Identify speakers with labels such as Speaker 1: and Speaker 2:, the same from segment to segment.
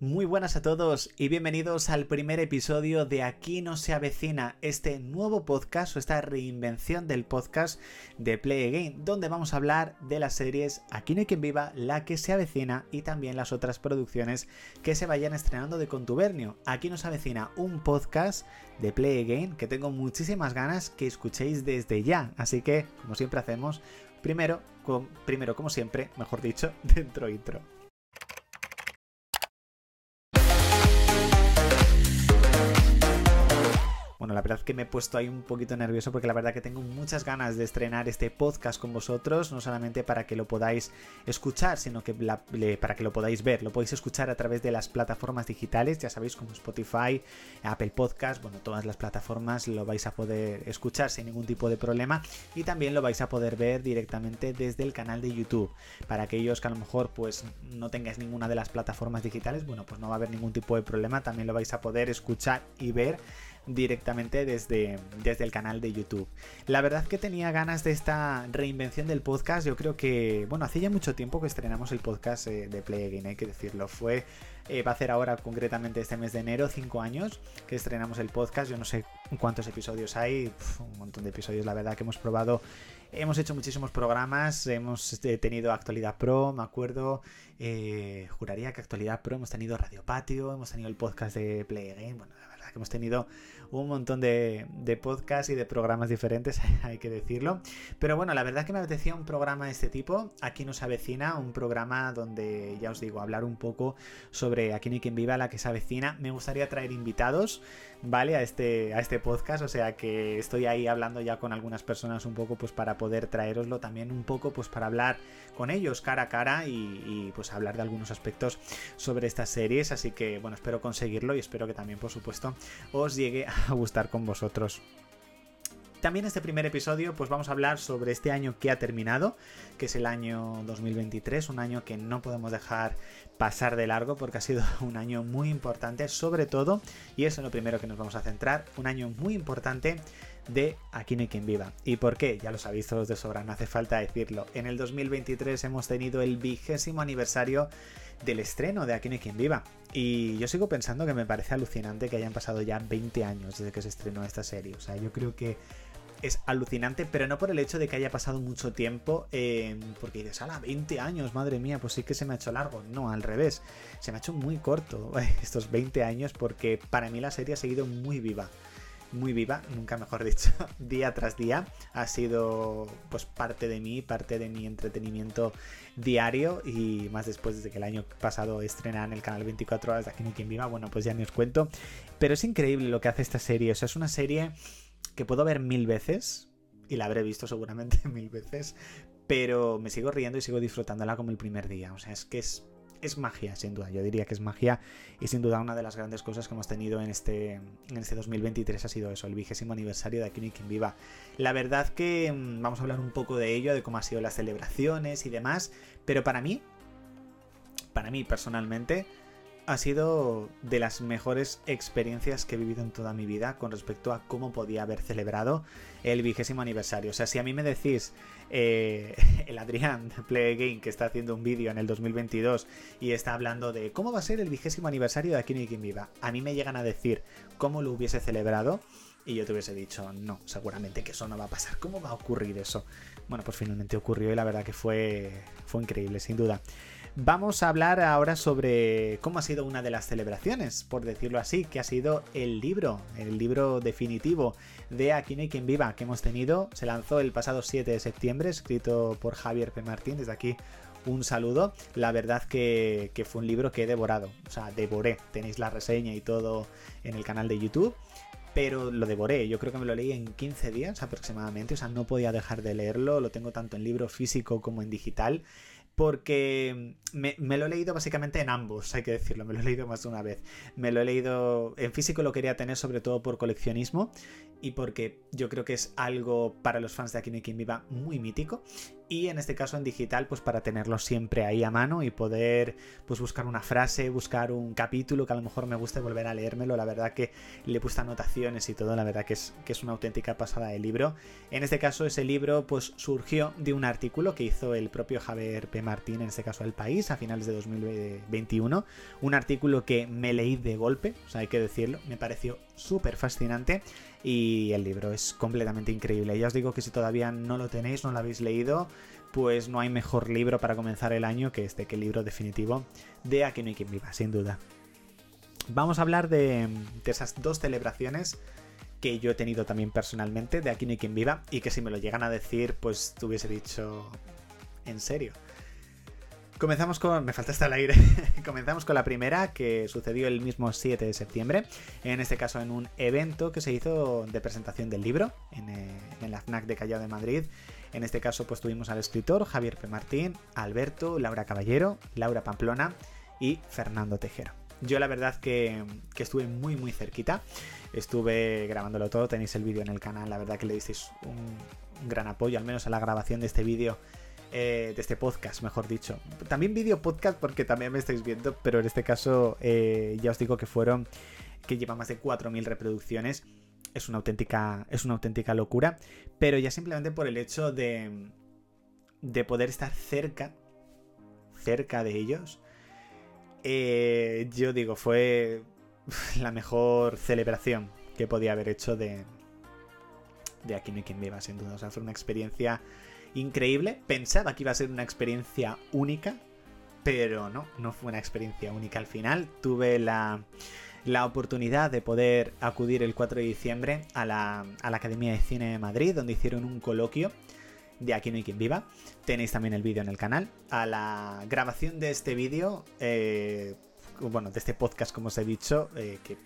Speaker 1: Muy buenas a todos y bienvenidos al primer episodio de Aquí no se avecina, este nuevo podcast o esta reinvención del podcast de Play Again, donde vamos a hablar de las series Aquí no hay quien viva, La que se avecina y también las otras producciones que se vayan estrenando de Contubernio. Aquí nos avecina un podcast de Play Again que tengo muchísimas ganas que escuchéis desde ya, así que como siempre hacemos, primero, primero como siempre, mejor dicho, dentro intro. Bueno, la verdad que me he puesto ahí un poquito nervioso porque la verdad que tengo muchas ganas de estrenar este podcast con vosotros, no solamente para que lo podáis escuchar, sino que para que lo podáis ver. Lo podéis escuchar a través de las plataformas digitales, ya sabéis, como Spotify, Apple Podcast, bueno, todas las plataformas lo vais a poder escuchar sin ningún tipo de problema y también lo vais a poder ver directamente desde el canal de YouTube. Para aquellos que a lo mejor pues no tengáis ninguna de las plataformas digitales, bueno, pues no va a haber ningún tipo de problema, también lo vais a poder escuchar y ver directamente desde, desde el canal de YouTube. La verdad que tenía ganas de esta reinvención del podcast. Yo creo que, bueno, hace ya mucho tiempo que estrenamos el podcast eh, de Play Again, hay que decirlo. Fue, eh, va a ser ahora concretamente este mes de enero, cinco años que estrenamos el podcast. Yo no sé cuántos episodios hay, un montón de episodios, la verdad que hemos probado. Hemos hecho muchísimos programas, hemos eh, tenido Actualidad Pro, me acuerdo, juraría que Actualidad Pro, hemos tenido Radio Patio, hemos tenido el podcast de Play Again, bueno, la verdad que hemos tenido un montón de, podcasts y de programas diferentes, hay que decirlo. Pero bueno, la verdad que me apetecía un programa de este tipo. Aquí nos avecina, un programa donde, ya os digo, hablar un poco sobre Aquí no hay quien viva, la que se avecina. Me gustaría traer invitados, ¿vale? A este, a este podcast, o sea que estoy ahí hablando ya con algunas personas un poco pues para poder traeroslo también un poco pues para hablar con ellos cara a cara y pues hablar de algunos aspectos sobre estas series. Así que bueno, espero conseguirlo y espero que también por supuesto os llegue a gustar con vosotros. También este primer episodio pues vamos a hablar sobre este año que ha terminado, que es el año 2023, un año que no podemos dejar pasar de largo porque ha sido un año muy importante, sobre todo, y eso es lo primero que nos vamos a centrar, un año muy importante de Aquí no hay quien viva. ¿Y por qué? Ya lo sabéis todos de sobra, no hace falta decirlo. En el 2023 hemos tenido el vigésimo aniversario del estreno de Aquí no quien viva. Y yo sigo pensando que me parece alucinante que hayan pasado ya 20 años desde que se estrenó esta serie. O sea, yo creo que es alucinante, pero no por el hecho de que haya pasado mucho tiempo, eh, porque dices, ala, 20 años, madre mía, pues sí que se me ha hecho largo. No, al revés, se me ha hecho muy corto estos 20 años porque para mí la serie ha seguido muy viva muy viva, nunca mejor dicho, día tras día. Ha sido pues parte de mí, parte de mi entretenimiento diario y más después desde que el año pasado estrenan el canal 24 horas de Aquí no quien viva, bueno, pues ya ni os cuento. Pero es increíble lo que hace esta serie, o sea, es una serie que puedo ver mil veces y la habré visto seguramente mil veces, pero me sigo riendo y sigo disfrutándola como el primer día, o sea, es que es es magia, sin duda. Yo diría que es magia y sin duda una de las grandes cosas que hemos tenido en este, en este 2023 ha sido eso, el vigésimo aniversario de Aquí quien viva. La verdad que mm, vamos a hablar un poco de ello, de cómo han sido las celebraciones y demás, pero para mí, para mí personalmente, ha sido de las mejores experiencias que he vivido en toda mi vida con respecto a cómo podía haber celebrado el vigésimo aniversario. O sea, si a mí me decís eh, el Adrián de Play Game que está haciendo un vídeo en el 2022 y está hablando de cómo va a ser el vigésimo aniversario de Aquí no quien viva, a mí me llegan a decir cómo lo hubiese celebrado y yo te hubiese dicho, no, seguramente que eso no va a pasar. ¿Cómo va a ocurrir eso? Bueno, pues finalmente ocurrió y la verdad que fue, fue increíble, sin duda. Vamos a hablar ahora sobre cómo ha sido una de las celebraciones, por decirlo así, que ha sido el libro, el libro definitivo de Aquí no hay quien viva que hemos tenido. Se lanzó el pasado 7 de septiembre, escrito por Javier P. Martín, desde aquí un saludo. La verdad que, que, fue un libro que he devorado, o sea, devoré. Tenéis la reseña y todo en el canal de YouTube. Pero lo devoré, yo creo que me lo leí en 15 días aproximadamente, o sea, no podía dejar de leerlo, lo tengo tanto en libro físico como en digital porque me, lo he leído básicamente en ambos, hay que decirlo, me lo he leído más de una vez. Me lo he leído en físico, lo quería tener sobre todo por coleccionismo y porque yo creo que es algo para los fans de Aquí no viva muy mítico. Y en este caso en digital pues para tenerlo siempre ahí a mano y poder pues buscar una frase, buscar un capítulo que a lo mejor me guste volver a leérmelo, la verdad que le he puesto anotaciones y todo, la verdad que es, que es una auténtica pasada de libro. En este caso ese libro pues surgió de un artículo que hizo el propio Javier P. Martín, en este caso El País, a finales de 2021, un artículo que me leí de golpe, o sea hay que decirlo, me pareció súper fascinante y el libro es completamente increíble. Ya os digo que si todavía no lo tenéis, no lo habéis leído, pues no hay mejor libro para comenzar el año que este, que el libro definitivo de Aquí no hay quien viva, sin duda. Vamos a hablar de, esas dos celebraciones que yo he tenido también personalmente de Aquí no hay quien viva y que si me lo llegan a decir, pues te hubiese dicho, ¿en serio? Comenzamos con. Me falta hasta el aire. Comenzamos con la primera, que sucedió el mismo 7 de septiembre. En este caso, en un evento que se hizo de presentación del libro en, eh, la FNAC de Callao de Madrid. En este caso, pues tuvimos al escritor Javier P. Martín, Alberto, Laura Caballero, Laura Pamplona y Fernando Tejero. Yo la verdad que, que, estuve muy muy cerquita, estuve grabándolo todo, tenéis el vídeo en el canal, la verdad que le disteis un gran apoyo, al menos a la grabación de este vídeo eh, de este podcast, mejor dicho. También vídeo podcast porque también me estáis viendo, pero en este caso eh, ya os digo que fueron, que lleva más de 4.000 reproducciones. Es una auténtica, es una auténtica locura, pero ya simplemente por el hecho de, de poder estar cerca, cerca de ellos, eh, yo digo, fue la mejor celebración que podía haber hecho de, de Aquí no hay quien viva, sin duda. O sea, fue una experiencia increíble. Pensaba que iba a ser una experiencia única, pero no, no fue una experiencia única al final. Tuve la, la oportunidad de poder acudir el 4 de diciembre a la, a la, Academia de Cine de Madrid, donde hicieron un coloquio de Aquí no hay quien viva. Tenéis también el vídeo en el canal. A la grabación de este vídeo, eh, bueno, de este podcast, como os he dicho, eh, que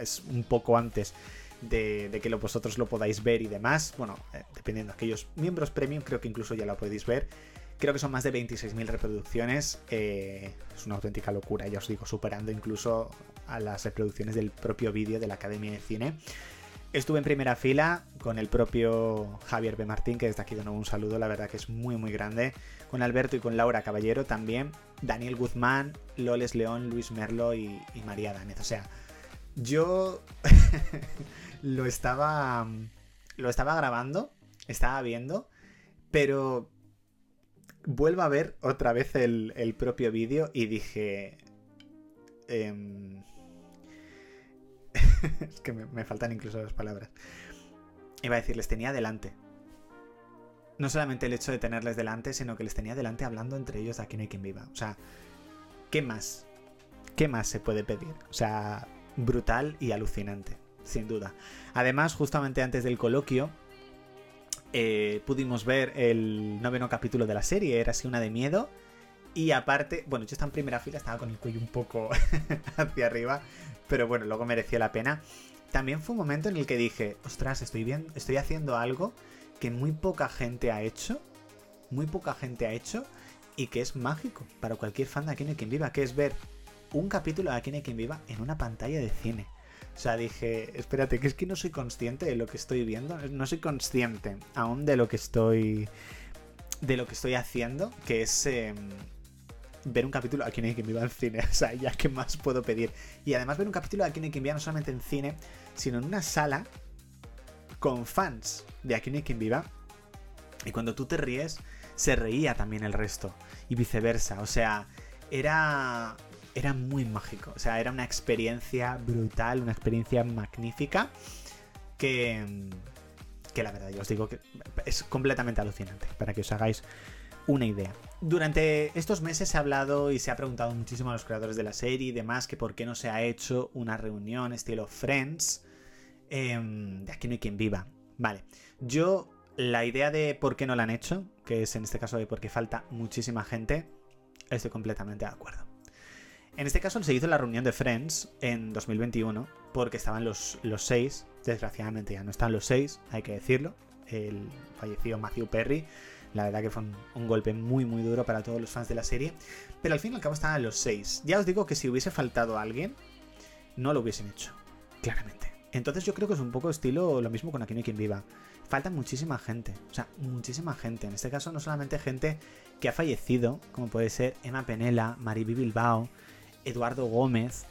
Speaker 1: es un poco antes de, que vosotros lo podáis ver y demás. Bueno, eh, dependiendo de aquellos miembros premium, creo que incluso ya lo podéis ver. Creo que son más de 26.000 reproducciones. Eh, es una auténtica locura, ya os digo, superando incluso a las reproducciones del propio vídeo de la Academia de Cine. Estuve en primera fila con el propio Javier B. Martín, que desde aquí de nuevo un saludo, la verdad que es muy muy grande. Con Alberto y con Laura Caballero también. Daniel Guzmán, Loles León, Luis Merlo y, y María Danez. O sea, yo lo estaba. Lo estaba grabando, estaba viendo, pero vuelvo a ver otra vez el, propio vídeo y dije. Em, es que me, faltan incluso las palabras. Iba a decir, les tenía delante. No solamente el hecho de tenerles delante, sino que les tenía delante hablando entre ellos de aquí no hay quien viva. O sea, ¿qué más? ¿Qué más se puede pedir? O sea, brutal y alucinante, sin duda. Además, justamente antes del coloquio, eh, pudimos ver el noveno capítulo de la serie, era así una de miedo. Y aparte, bueno, yo estaba en primera fila, estaba con el cuello un poco hacia arriba, pero bueno, luego mereció la pena. También fue un momento en el que dije, ostras, estoy, bien, estoy haciendo algo que muy poca gente ha hecho, muy poca gente ha hecho, y que es mágico para cualquier fan de Aquí no hay quien viva, que es ver un capítulo de Aquí no quien viva en una pantalla de cine. O sea, dije, espérate, que es que no soy consciente de lo que estoy viendo, no soy consciente aún de lo que estoy de lo que estoy haciendo, que es em, ver un capítulo Aquí no hay quien viva en cine. O sea, ya qué más puedo pedir. Y además ver un capítulo Aquí no hay quien viva no solamente en cine, sino en una sala con fans de Aquí no hay quien viva. Y cuando tú te ríes, se reía también el resto. Y viceversa. O sea, era era muy mágico. O sea, era una experiencia brutal, una experiencia magnífica que, que la verdad, yo os digo que es completamente alucinante, para que os hagáis una idea. Durante estos meses se ha hablado y se ha preguntado muchísimo a los creadores de la serie y demás que por qué no se ha hecho una reunión estilo Friends. Em, de aquí no hay quien viva. Vale, yo la idea de por qué no la han hecho, que es en este caso de por qué falta muchísima gente, estoy completamente de acuerdo. En este caso se hizo la reunión de Friends en 2021 porque estaban los, los seis, desgraciadamente ya no están los seis, hay que decirlo. El fallecido Matthew Perry, la verdad que fue un, golpe muy muy duro para todos los fans de la serie, pero al fin y al cabo estaban los seis. Ya os digo que si hubiese faltado alguien, no lo hubiesen hecho, claramente. Entonces yo creo que es un poco estilo lo mismo con Aquí no hay quien viva. falta muchísima gente. O sea, muchísima gente. En este caso, no solamente gente que ha fallecido, como puede ser Emma Penela, Mariby Bilbao, Eduardo Gómez,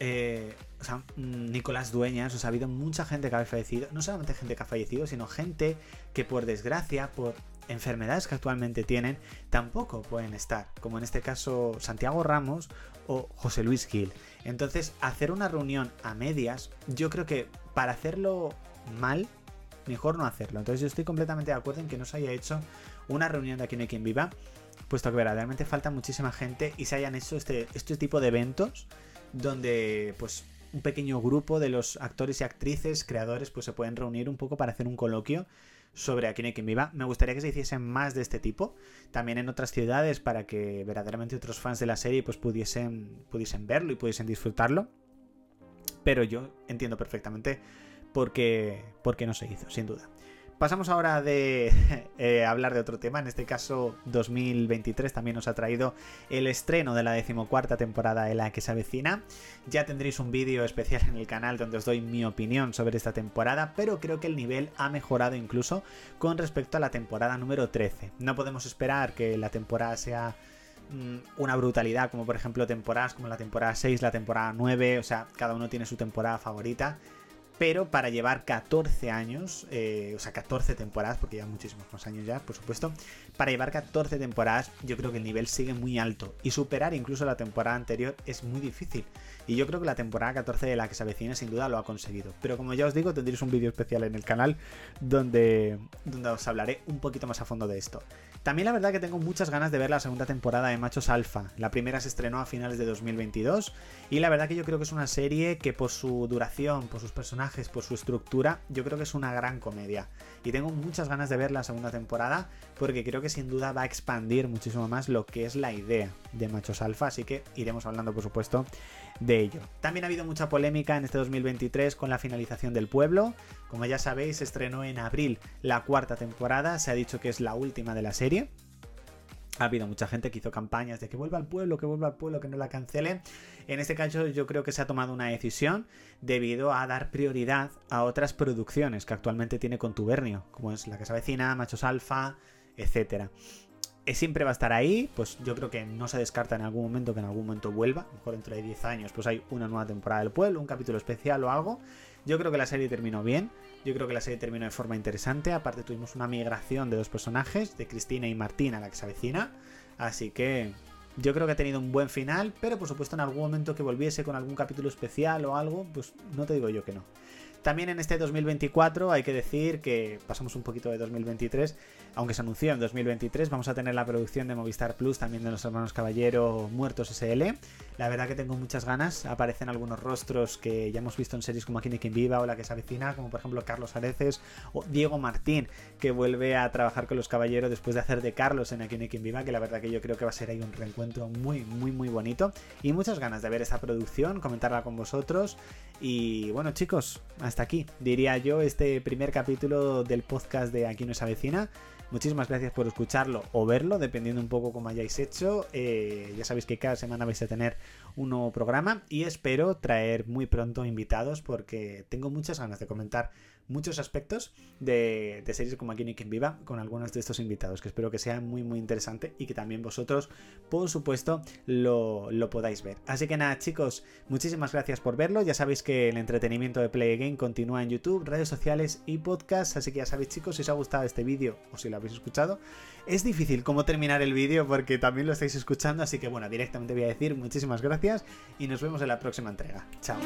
Speaker 1: eh, o sea, mm, Nicolás Dueñas, o ha habido mucha gente que ha fallecido, no solamente gente que ha fallecido, sino gente que por desgracia, por enfermedades que actualmente tienen, tampoco pueden estar, como en este caso Santiago Ramos o José Luis Gil. Entonces, hacer una reunión a medias, yo creo que para hacerlo mal, mejor no hacerlo. Entonces, yo estoy completamente de acuerdo en que no se haya hecho una reunión de Aquí no hay quien viva, puesto que verdaderamente falta muchísima gente y se hayan hecho este, este tipo de eventos donde pues un pequeño grupo de los actores y actrices, creadores, pues se pueden reunir un poco para hacer un coloquio sobre Aquí no hay quien viva. Me gustaría que se hiciesen más de este tipo, también en otras ciudades, para que verdaderamente otros fans de la serie pues pudiesen, pudiesen verlo y pudiesen disfrutarlo. Pero yo entiendo perfectamente por qué, por qué no se hizo, sin duda. Pasamos ahora de eh, hablar de otro tema, en este caso 2023 también nos ha traído el estreno de la decimocuarta temporada de La que se avecina. Ya tendréis un vídeo especial en el canal donde os doy mi opinión sobre esta temporada, pero creo que el nivel ha mejorado incluso con respecto a la temporada número 13. No podemos esperar que la temporada sea mm, una brutalidad, como por ejemplo temporadas como la temporada 6, la temporada 9, o sea, cada uno tiene su temporada favorita pero para llevar 14 años, eh, o sea, 14 temporadas, porque lleva muchísimos más años ya, por supuesto, para llevar 14 temporadas, yo creo que el nivel sigue muy alto y superar incluso la temporada anterior es muy difícil. Y yo creo que la temporada 14 de la que se avecina sin duda lo ha conseguido. Pero como ya os digo, tendréis un vídeo especial en el canal donde, donde os hablaré un poquito más a fondo de esto. También la verdad que tengo muchas ganas de ver la segunda temporada de Machos Alfa. La primera se estrenó a finales de 2022 y la verdad que yo creo que es una serie que por su duración, por sus personajes, por su estructura, yo creo que es una gran comedia. Y tengo muchas ganas de ver la segunda temporada porque creo que sin duda va a expandir muchísimo más lo que es la idea de Machos Alfa, así que iremos hablando por supuesto de ello. También ha habido mucha polémica en este 2023 con la finalización del pueblo. Como ya sabéis, estrenó en abril la cuarta temporada, se ha dicho que es la última de la serie. Ha habido mucha gente que hizo campañas de que vuelva al pueblo, que vuelva al pueblo, que no la cancele. En este caso yo creo que se ha tomado una decisión debido a dar prioridad a otras producciones que actualmente tiene Contubernio, como es La Casa Vecina, Machos Alfa, etcétera siempre va a estar ahí, pues yo creo que no se descarta en algún momento que en algún momento vuelva, mejor dentro de 10 años pues hay una nueva temporada del pueblo, un capítulo especial o algo. Yo creo que la serie terminó bien, yo creo que la serie terminó de forma interesante, aparte tuvimos una migración de dos personajes, de Cristina y Martina, la que se avecina, así que yo creo que ha tenido un buen final, pero por supuesto en algún momento que volviese con algún capítulo especial o algo, pues no te digo yo que no. También en este 2024 hay que decir que pasamos un poquito de 2023, aunque se anunció en 2023, vamos a tener la producción de Movistar Plus, también de los hermanos Caballero Muertos SL. La verdad que tengo muchas ganas, aparecen algunos rostros que ya hemos visto en series como Aquí ni quien viva o La que se avecina, como por ejemplo Carlos Areces o Diego Martín, que vuelve a trabajar con los Caballeros después de hacer de Carlos en Aquí ni quien viva, que la verdad que yo creo que va a ser ahí un reencuentro muy, muy, muy bonito. Y muchas ganas de ver esa producción, comentarla con vosotros. Y bueno chicos, hasta aquí, diría yo, este primer capítulo del podcast de Aquí no es avecina. Muchísimas gracias por escucharlo o verlo, dependiendo un poco cómo hayáis hecho. Eh, ya sabéis que cada semana vais a tener un nuevo programa y espero traer muy pronto invitados porque tengo muchas ganas de comentar muchos aspectos de, series como Aquí no quien viva con algunos de estos invitados, que espero que sea muy muy interesante y que también vosotros, por supuesto, lo, podáis ver. Así que nada, chicos, muchísimas gracias por verlo. Ya sabéis que el entretenimiento de Play Game continúa en YouTube, redes sociales y podcast. Así que ya sabéis, chicos, si os ha gustado este vídeo o si lo habéis escuchado, es difícil cómo terminar el vídeo porque también lo estáis escuchando. Así que bueno, directamente voy a decir muchísimas gracias y nos vemos en la próxima entrega. Chao.